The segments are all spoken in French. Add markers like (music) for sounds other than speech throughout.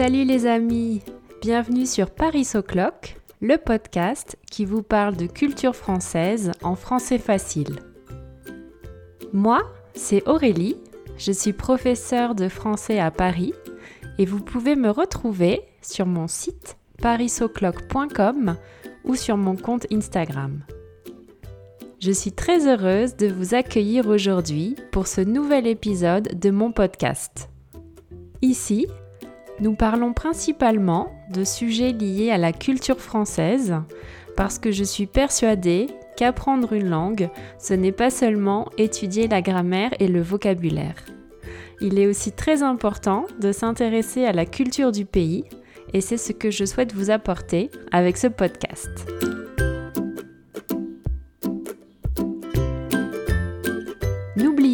Salut les amis, bienvenue sur Paris O'Clock, le podcast qui vous parle de culture française en français facile. Moi, c'est Aurélie, je suis professeure de français à Paris et vous pouvez me retrouver sur mon site parisoclock.com ou sur mon compte Instagram. Je suis très heureuse de vous accueillir aujourd'hui pour ce nouvel épisode de mon podcast. Ici, nous parlons principalement de sujets liés à la culture française parce que je suis persuadée qu'apprendre une langue, ce n'est pas seulement étudier la grammaire et le vocabulaire. Il est aussi très important de s'intéresser à la culture du pays et c'est ce que je souhaite vous apporter avec ce podcast.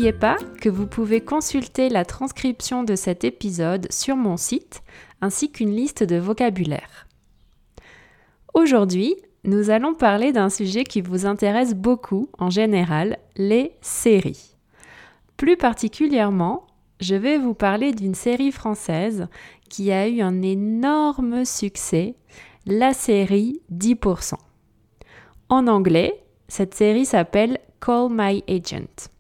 N'oubliez pas que vous pouvez consulter la transcription de cet épisode sur mon site ainsi qu'une liste de vocabulaire. Aujourd'hui, nous allons parler d'un sujet qui vous intéresse beaucoup en général, les séries. Plus particulièrement, je vais vous parler d'une série française qui a eu un énorme succès, la série 10%. En anglais, cette série s'appelle Call My Agent.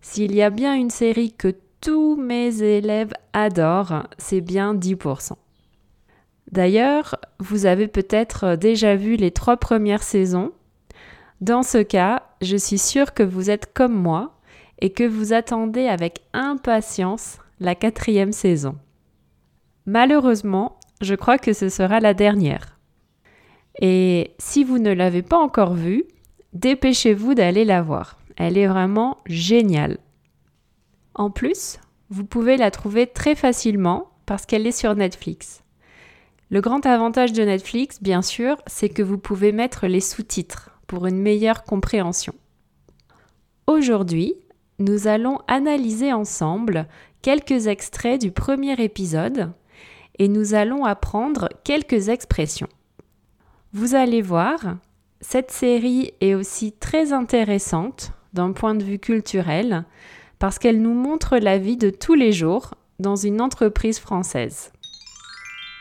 S'il y a bien une série que tous mes élèves adorent, c'est bien 10%. D'ailleurs, vous avez peut-être déjà vu les trois premières saisons. Dans ce cas, je suis sûre que vous êtes comme moi et que vous attendez avec impatience la quatrième saison. Malheureusement, je crois que ce sera la dernière. Et si vous ne l'avez pas encore vue, dépêchez-vous d'aller la voir. Elle est vraiment géniale. En plus, vous pouvez la trouver très facilement parce qu'elle est sur Netflix. Le grand avantage de Netflix, bien sûr, c'est que vous pouvez mettre les sous-titres pour une meilleure compréhension. Aujourd'hui, nous allons analyser ensemble quelques extraits du premier épisode et nous allons apprendre quelques expressions. Vous allez voir, cette série est aussi très intéressante d'un point de vue culturel parce qu'elle nous montre la vie de tous les jours dans une entreprise française.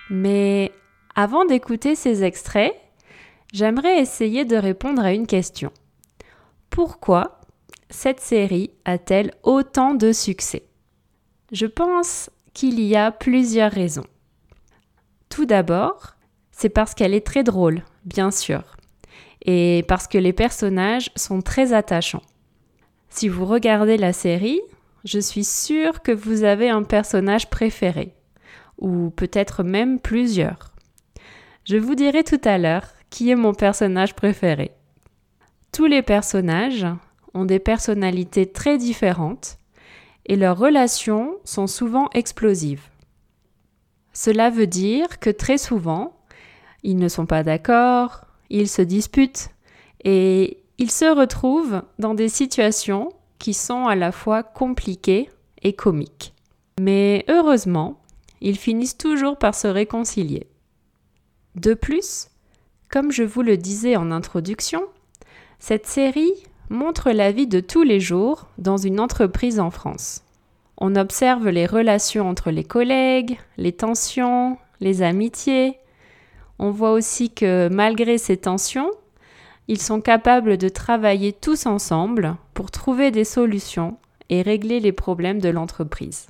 Mais avant d'écouter ces extraits, j'aimerais essayer de répondre à une question. Pourquoi cette série a-t-elle autant de succès? Je pense qu'il y a plusieurs raisons. Tout d'abord, c'est parce qu'elle est très drôle, bien sûr, et parce que les personnages sont très attachants. Si vous regardez la série, je suis sûre que vous avez un personnage préféré, ou peut-être même plusieurs. Je vous dirai tout à l'heure qui est mon personnage préféré. Tous les personnages ont des personnalités très différentes et leurs relations sont souvent explosives. Cela veut dire que très souvent, ils ne sont pas d'accord, ils se disputent et ils se retrouvent dans des situations qui sont à la fois compliquées et comiques. Mais heureusement, ils finissent toujours par se réconcilier. De plus, comme je vous le disais en introduction, cette série montre la vie de tous les jours dans une entreprise en France. On observe les relations entre les collègues, les tensions, les amitiés. On voit aussi que malgré ces tensions, ils sont capables de travailler tous ensemble pour trouver des solutions et régler les problèmes de l'entreprise.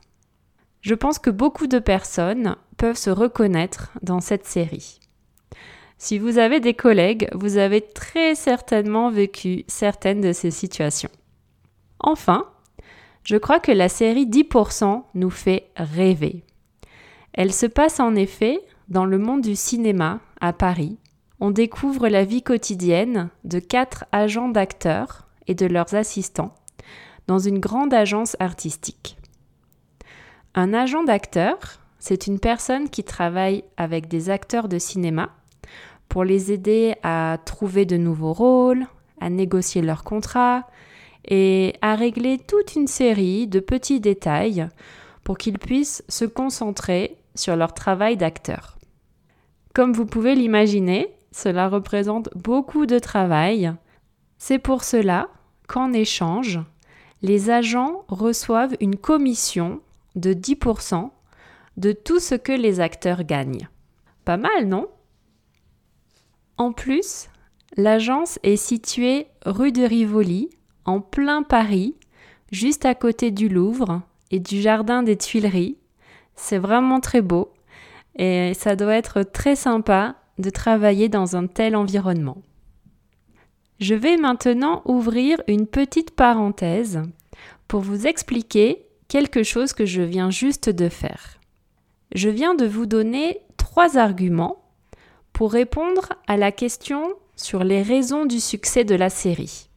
Je pense que beaucoup de personnes peuvent se reconnaître dans cette série. Si vous avez des collègues, vous avez très certainement vécu certaines de ces situations. Enfin, je crois que la série 10% nous fait rêver. Elle se passe en effet dans le monde du cinéma à Paris on découvre la vie quotidienne de quatre agents d'acteurs et de leurs assistants dans une grande agence artistique. Un agent d'acteur, c'est une personne qui travaille avec des acteurs de cinéma pour les aider à trouver de nouveaux rôles, à négocier leurs contrats et à régler toute une série de petits détails pour qu'ils puissent se concentrer sur leur travail d'acteur. Comme vous pouvez l'imaginer, cela représente beaucoup de travail. C'est pour cela qu'en échange, les agents reçoivent une commission de 10% de tout ce que les acteurs gagnent. Pas mal, non? En plus, l'agence est située rue de Rivoli, en plein Paris, juste à côté du Louvre et du Jardin des Tuileries. C'est vraiment très beau et ça doit être très sympa de travailler dans un tel environnement. Je vais maintenant ouvrir une petite parenthèse pour vous expliquer quelque chose que je viens juste de faire. Je viens de vous donner trois arguments pour répondre à la question sur les raisons du succès de la série.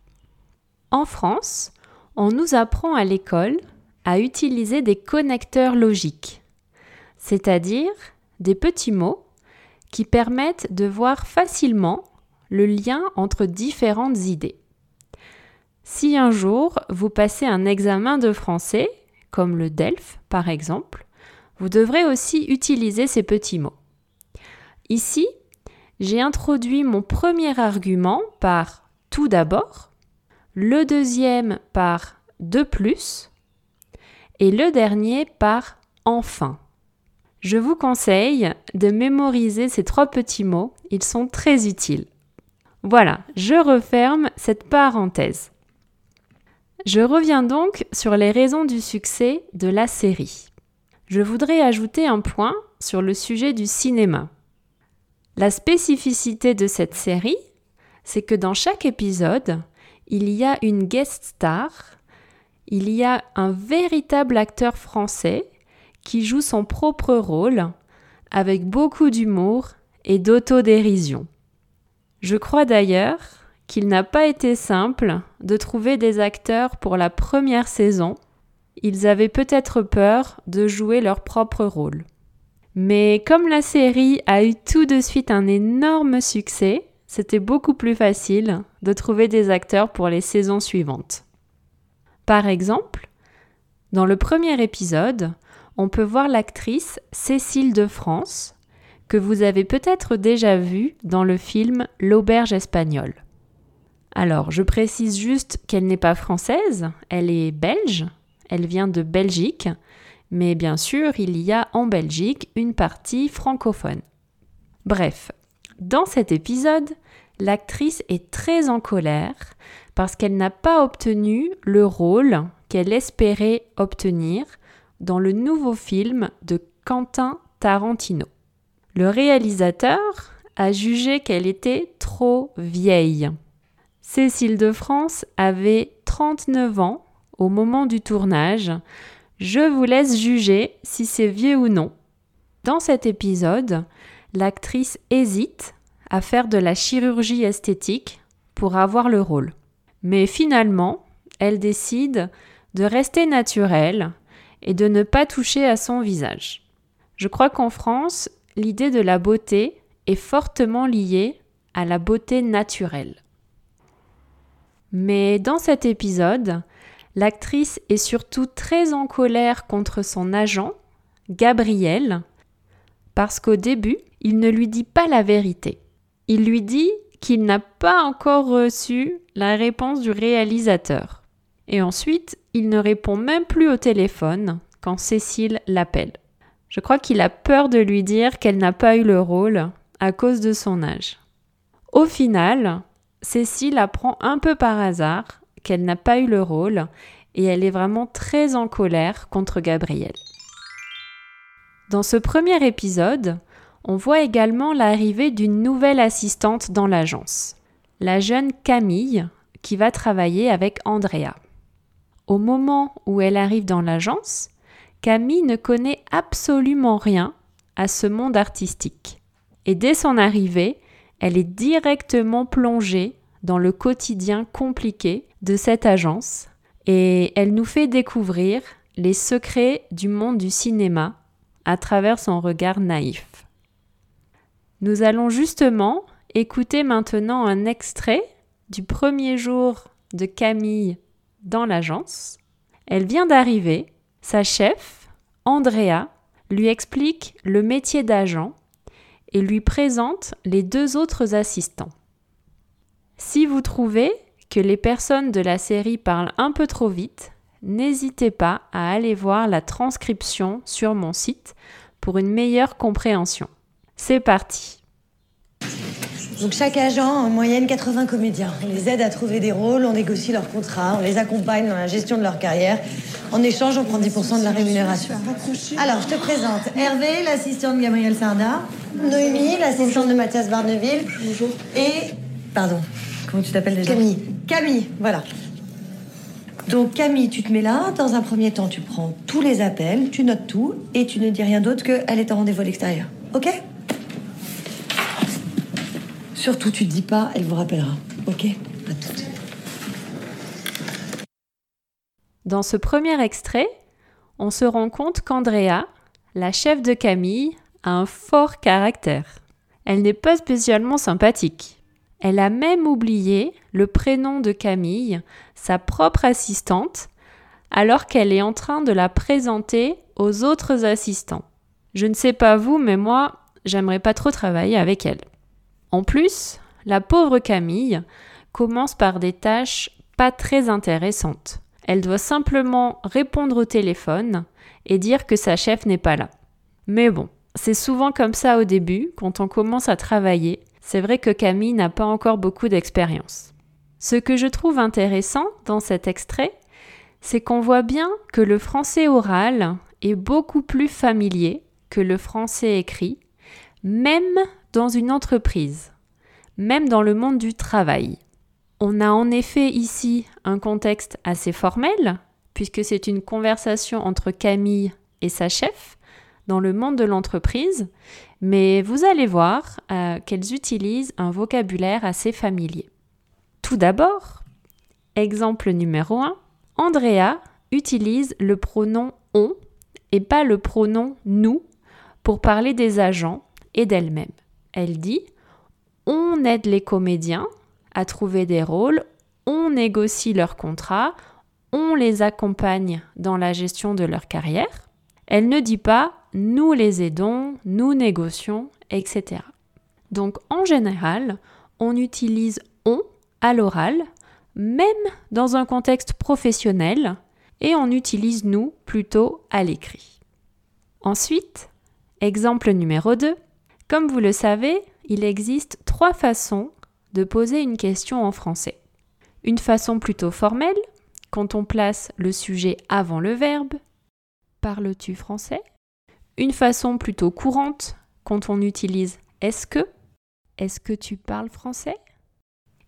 En France, on nous apprend à l'école à utiliser des connecteurs logiques, c'est-à-dire des petits mots qui permettent de voir facilement le lien entre différentes idées. Si un jour vous passez un examen de français, comme le DELF par exemple, vous devrez aussi utiliser ces petits mots. Ici, j'ai introduit mon premier argument par tout d'abord, le deuxième par de plus et le dernier par enfin. Je vous conseille de mémoriser ces trois petits mots, ils sont très utiles. Voilà, je referme cette parenthèse. Je reviens donc sur les raisons du succès de la série. Je voudrais ajouter un point sur le sujet du cinéma. La spécificité de cette série, c'est que dans chaque épisode, il y a une guest star, il y a un véritable acteur français qui joue son propre rôle avec beaucoup d'humour et d'autodérision. Je crois d'ailleurs qu'il n'a pas été simple de trouver des acteurs pour la première saison. Ils avaient peut-être peur de jouer leur propre rôle. Mais comme la série a eu tout de suite un énorme succès, c'était beaucoup plus facile de trouver des acteurs pour les saisons suivantes. Par exemple, dans le premier épisode, on peut voir l'actrice Cécile de France, que vous avez peut-être déjà vue dans le film L'auberge espagnole. Alors, je précise juste qu'elle n'est pas française, elle est belge, elle vient de Belgique, mais bien sûr, il y a en Belgique une partie francophone. Bref, dans cet épisode, l'actrice est très en colère parce qu'elle n'a pas obtenu le rôle qu'elle espérait obtenir dans le nouveau film de Quentin Tarantino. Le réalisateur a jugé qu'elle était trop vieille. Cécile de France avait 39 ans au moment du tournage. Je vous laisse juger si c'est vieux ou non. Dans cet épisode, l'actrice hésite à faire de la chirurgie esthétique pour avoir le rôle. Mais finalement, elle décide de rester naturelle et de ne pas toucher à son visage. Je crois qu'en France, l'idée de la beauté est fortement liée à la beauté naturelle. Mais dans cet épisode, l'actrice est surtout très en colère contre son agent, Gabriel, parce qu'au début, il ne lui dit pas la vérité. Il lui dit qu'il n'a pas encore reçu la réponse du réalisateur. Et ensuite, il ne répond même plus au téléphone quand Cécile l'appelle. Je crois qu'il a peur de lui dire qu'elle n'a pas eu le rôle à cause de son âge. Au final, Cécile apprend un peu par hasard qu'elle n'a pas eu le rôle et elle est vraiment très en colère contre Gabriel. Dans ce premier épisode, on voit également l'arrivée d'une nouvelle assistante dans l'agence, la jeune Camille qui va travailler avec Andrea. Au moment où elle arrive dans l'agence, Camille ne connaît absolument rien à ce monde artistique. Et dès son arrivée, elle est directement plongée dans le quotidien compliqué de cette agence et elle nous fait découvrir les secrets du monde du cinéma à travers son regard naïf. Nous allons justement écouter maintenant un extrait du premier jour de Camille dans l'agence. Elle vient d'arriver, sa chef, Andrea, lui explique le métier d'agent et lui présente les deux autres assistants. Si vous trouvez que les personnes de la série parlent un peu trop vite, n'hésitez pas à aller voir la transcription sur mon site pour une meilleure compréhension. C'est parti donc chaque agent en moyenne 80 comédiens. On les aide à trouver des rôles, on négocie leurs contrats, on les accompagne dans la gestion de leur carrière. En échange, on prend 10% de la rémunération. Alors, je te présente Hervé, l'assistant de Gabriel Sarda, Noémie, l'assistante de Mathias Barneville. Bonjour. Et. Pardon, comment tu t'appelles déjà? Camille. Camille, voilà. Donc Camille, tu te mets là. Dans un premier temps, tu prends tous les appels, tu notes tout et tu ne dis rien d'autre qu'elle est en rendez-vous à l'extérieur. Ok? Surtout, tu te dis pas, elle vous rappellera. Ok? À toutes. Dans ce premier extrait, on se rend compte qu'Andrea, la chef de Camille, a un fort caractère. Elle n'est pas spécialement sympathique. Elle a même oublié le prénom de Camille, sa propre assistante, alors qu'elle est en train de la présenter aux autres assistants. Je ne sais pas vous, mais moi, j'aimerais pas trop travailler avec elle. En plus, la pauvre Camille commence par des tâches pas très intéressantes. Elle doit simplement répondre au téléphone et dire que sa chef n'est pas là. Mais bon, c'est souvent comme ça au début, quand on commence à travailler. C'est vrai que Camille n'a pas encore beaucoup d'expérience. Ce que je trouve intéressant dans cet extrait, c'est qu'on voit bien que le français oral est beaucoup plus familier que le français écrit, même dans une entreprise, même dans le monde du travail. On a en effet ici un contexte assez formel, puisque c'est une conversation entre Camille et sa chef dans le monde de l'entreprise, mais vous allez voir euh, qu'elles utilisent un vocabulaire assez familier. Tout d'abord, exemple numéro 1, Andrea utilise le pronom on et pas le pronom nous pour parler des agents et d'elle-même. Elle dit on aide les comédiens à trouver des rôles, on négocie leurs contrats, on les accompagne dans la gestion de leur carrière. Elle ne dit pas nous les aidons, nous négocions, etc. Donc en général, on utilise on à l'oral, même dans un contexte professionnel, et on utilise nous plutôt à l'écrit. Ensuite, exemple numéro 2, comme vous le savez, il existe trois façons de poser une question en français. Une façon plutôt formelle, quand on place le sujet avant le verbe. Parles-tu français? Une façon plutôt courante, quand on utilise est-ce que Est-ce que tu parles français?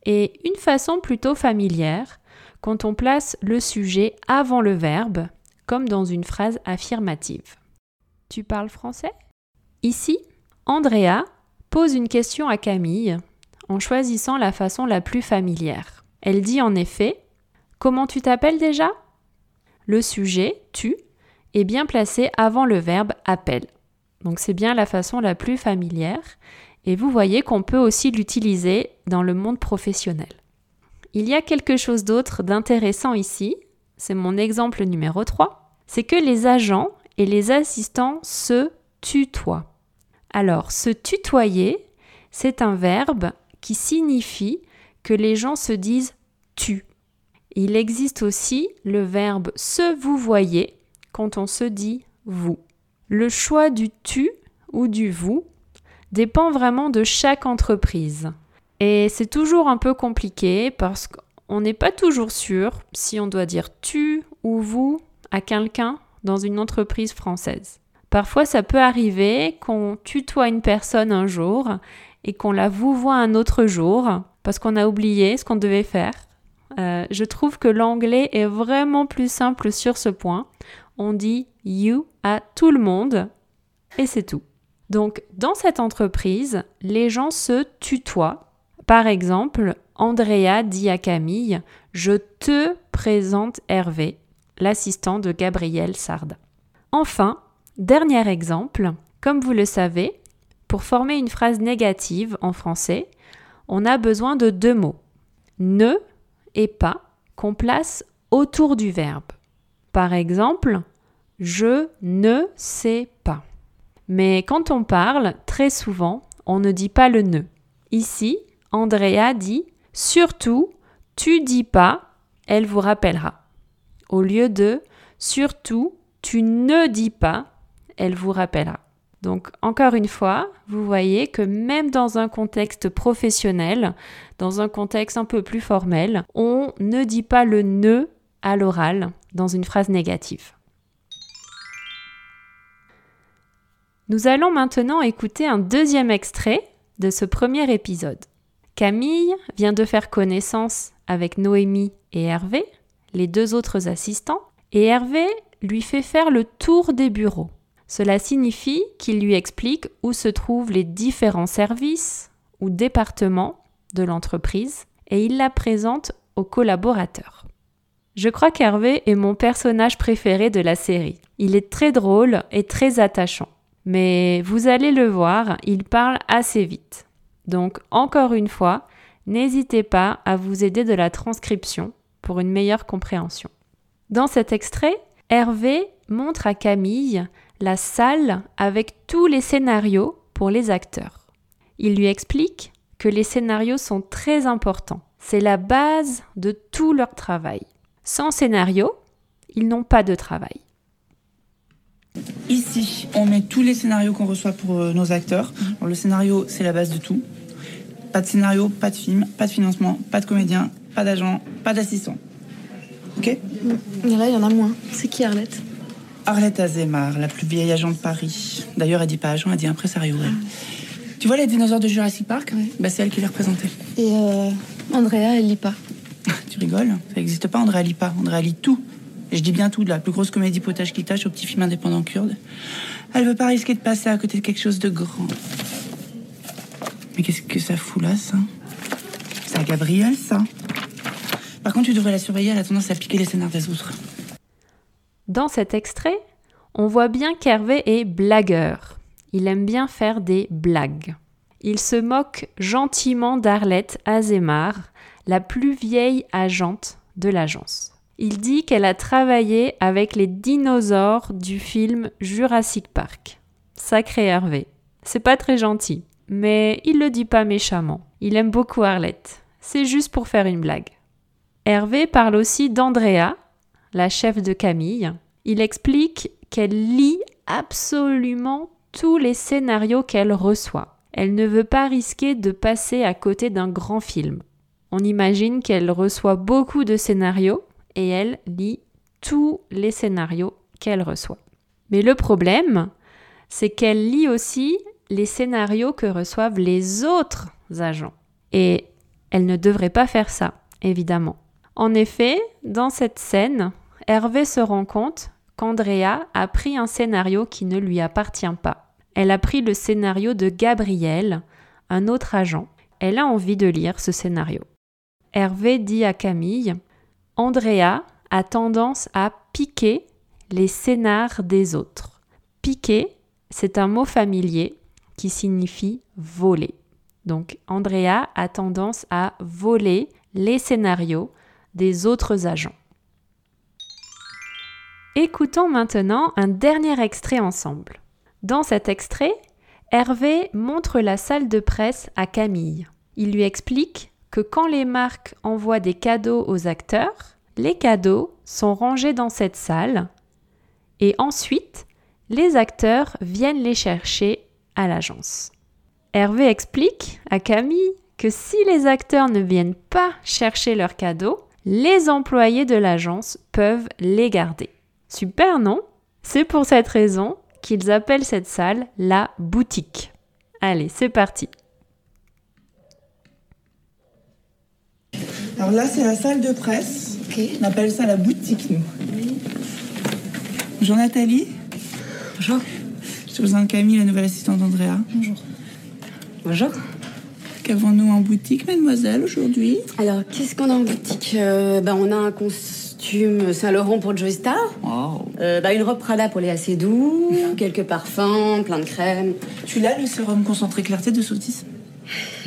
Et une façon plutôt familière, quand on place le sujet avant le verbe, comme dans une phrase affirmative. Tu parles français? Ici, Andrea pose une question à Camille en choisissant la façon la plus familière. Elle dit en effet Comment tu t'appelles déjà? Le sujet, tu, est bien placé avant le verbe appelle. Donc c'est bien la façon la plus familière et vous voyez qu'on peut aussi l'utiliser dans le monde professionnel. Il y a quelque chose d'autre d'intéressant ici, c'est mon exemple numéro 3, c'est que les agents et les assistants se tutoient. Alors, se tutoyer, c'est un verbe qui signifie que les gens se disent tu. Il existe aussi le verbe se vous voyez quand on se dit vous. Le choix du tu ou du vous dépend vraiment de chaque entreprise. Et c'est toujours un peu compliqué parce qu'on n'est pas toujours sûr si on doit dire tu ou vous à quelqu'un dans une entreprise française. Parfois, ça peut arriver qu'on tutoie une personne un jour et qu'on la voit un autre jour parce qu'on a oublié ce qu'on devait faire. Euh, je trouve que l'anglais est vraiment plus simple sur ce point. On dit you à tout le monde et c'est tout. Donc, dans cette entreprise, les gens se tutoient. Par exemple, Andrea dit à Camille Je te présente Hervé, l'assistant de Gabriel Sarda. Enfin, Dernier exemple, comme vous le savez, pour former une phrase négative en français, on a besoin de deux mots, ne et pas, qu'on place autour du verbe. Par exemple, je ne sais pas. Mais quand on parle, très souvent, on ne dit pas le ne. Ici, Andrea dit surtout, tu dis pas, elle vous rappellera. Au lieu de surtout, tu ne dis pas, elle vous rappellera. Donc encore une fois, vous voyez que même dans un contexte professionnel, dans un contexte un peu plus formel, on ne dit pas le ne à l'oral dans une phrase négative. Nous allons maintenant écouter un deuxième extrait de ce premier épisode. Camille vient de faire connaissance avec Noémie et Hervé, les deux autres assistants, et Hervé lui fait faire le tour des bureaux. Cela signifie qu'il lui explique où se trouvent les différents services ou départements de l'entreprise et il la présente aux collaborateurs. Je crois qu'Hervé est mon personnage préféré de la série. Il est très drôle et très attachant. Mais vous allez le voir, il parle assez vite. Donc encore une fois, n'hésitez pas à vous aider de la transcription pour une meilleure compréhension. Dans cet extrait, Hervé montre à Camille la salle avec tous les scénarios pour les acteurs. Il lui explique que les scénarios sont très importants. C'est la base de tout leur travail. Sans scénario, ils n'ont pas de travail. Ici, on met tous les scénarios qu'on reçoit pour euh, nos acteurs. le scénario, c'est la base de tout. Pas de scénario, pas de film, pas de financement, pas de comédien, pas d'agent, pas d'assistant. Ok? Et là, il y en a moins. C'est qui Arlette? Arlette Azemar, la plus vieille agent de Paris. D'ailleurs, elle dit pas agent, elle dit impresario. Tu vois les dinosaures de Jurassic Park? Bah, C'est elle qui les représentait. Et euh, Andrea, elle lit pas. (laughs) tu rigoles? Ça n'existe pas, Andrea lit pas. Andrea lit tout. Et je dis bien tout, de la plus grosse comédie potage qui tâche au petit film indépendant kurde. Elle veut pas risquer de passer à côté de quelque chose de grand. Mais qu'est-ce que ça fout là, ça? C'est à Gabriel, ça? Par contre, tu devrais la surveiller, elle a tendance à piquer les scénars des autres. Dans cet extrait, on voit bien qu'Hervé est blagueur. Il aime bien faire des blagues. Il se moque gentiment d'Arlette Azemar, la plus vieille agente de l'agence. Il dit qu'elle a travaillé avec les dinosaures du film Jurassic Park. Sacré Hervé. C'est pas très gentil, mais il le dit pas méchamment. Il aime beaucoup Arlette. C'est juste pour faire une blague. Hervé parle aussi d'Andrea, la chef de Camille. Il explique qu'elle lit absolument tous les scénarios qu'elle reçoit. Elle ne veut pas risquer de passer à côté d'un grand film. On imagine qu'elle reçoit beaucoup de scénarios et elle lit tous les scénarios qu'elle reçoit. Mais le problème, c'est qu'elle lit aussi les scénarios que reçoivent les autres agents. Et elle ne devrait pas faire ça, évidemment. En effet, dans cette scène, Hervé se rend compte qu'Andrea a pris un scénario qui ne lui appartient pas. Elle a pris le scénario de Gabriel, un autre agent. Elle a envie de lire ce scénario. Hervé dit à Camille Andrea a tendance à piquer les scénars des autres. Piquer, c'est un mot familier qui signifie voler. Donc Andrea a tendance à voler les scénarios des autres agents. Écoutons maintenant un dernier extrait ensemble. Dans cet extrait, Hervé montre la salle de presse à Camille. Il lui explique que quand les marques envoient des cadeaux aux acteurs, les cadeaux sont rangés dans cette salle et ensuite les acteurs viennent les chercher à l'agence. Hervé explique à Camille que si les acteurs ne viennent pas chercher leurs cadeaux, les employés de l'agence peuvent les garder. Super, non? C'est pour cette raison qu'ils appellent cette salle la boutique. Allez, c'est parti. Alors là, c'est la salle de presse. On appelle ça la boutique, nous. Bonjour Nathalie. Bonjour. Je vous présente Camille, la nouvelle assistante d'Andrea. Bonjour. Bonjour. Qu'avons-nous en boutique, mademoiselle, aujourd'hui? Alors, qu'est-ce qu'on a en boutique? Euh, bah, On a un costume Saint-Laurent pour Joy Star. Euh, bah, une robe Prada pour les assez doux. quelques parfums, plein de crèmes. Tu l'as, le sérum concentré clarté de Sautis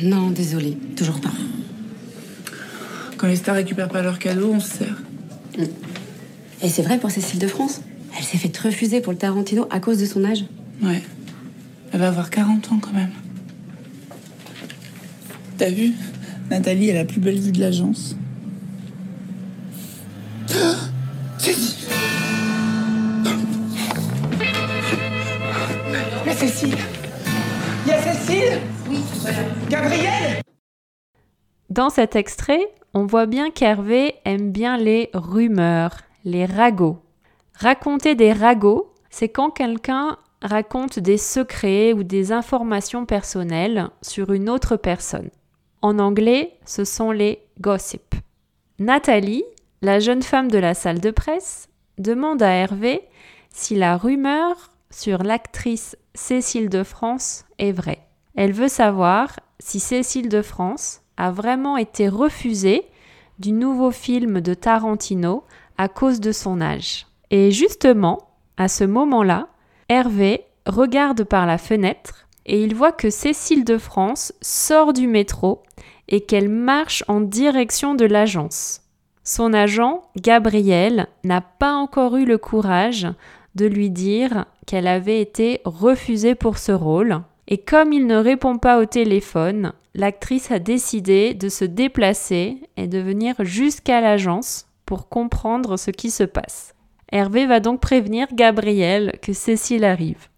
Non, désolé, toujours pas. Quand les stars récupèrent pas leurs cadeaux, on se sert. Mm. Et c'est vrai pour Cécile de France? Elle s'est fait refuser pour le Tarantino à cause de son âge. Ouais. Elle va avoir 40 ans quand même. T'as vu? Nathalie est la plus belle vue de l'agence. Là, c'est Cécile Il y a Cécile Oui, voilà. Gabriel Dans cet extrait, on voit bien qu'Hervé aime bien les rumeurs, les ragots. Raconter des ragots, c'est quand quelqu'un raconte des secrets ou des informations personnelles sur une autre personne. En anglais, ce sont les gossip. Nathalie, la jeune femme de la salle de presse, demande à Hervé si la rumeur sur l'actrice Cécile de France est vraie. Elle veut savoir si Cécile de France a vraiment été refusée du nouveau film de Tarantino à cause de son âge. Et justement, à ce moment-là, Hervé regarde par la fenêtre et il voit que Cécile de France sort du métro et qu'elle marche en direction de l'agence. Son agent, Gabriel, n'a pas encore eu le courage de lui dire qu'elle avait été refusée pour ce rôle. Et comme il ne répond pas au téléphone, l'actrice a décidé de se déplacer et de venir jusqu'à l'agence pour comprendre ce qui se passe. Hervé va donc prévenir Gabriel que Cécile arrive.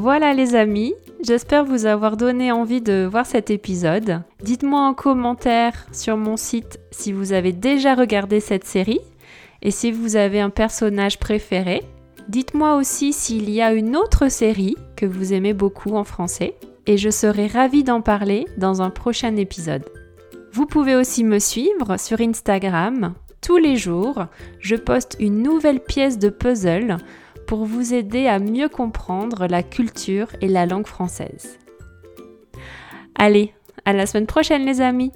Voilà les amis, j'espère vous avoir donné envie de voir cet épisode. Dites-moi en commentaire sur mon site si vous avez déjà regardé cette série et si vous avez un personnage préféré. Dites-moi aussi s'il y a une autre série que vous aimez beaucoup en français et je serai ravie d'en parler dans un prochain épisode. Vous pouvez aussi me suivre sur Instagram. Tous les jours, je poste une nouvelle pièce de puzzle pour vous aider à mieux comprendre la culture et la langue française. Allez, à la semaine prochaine les amis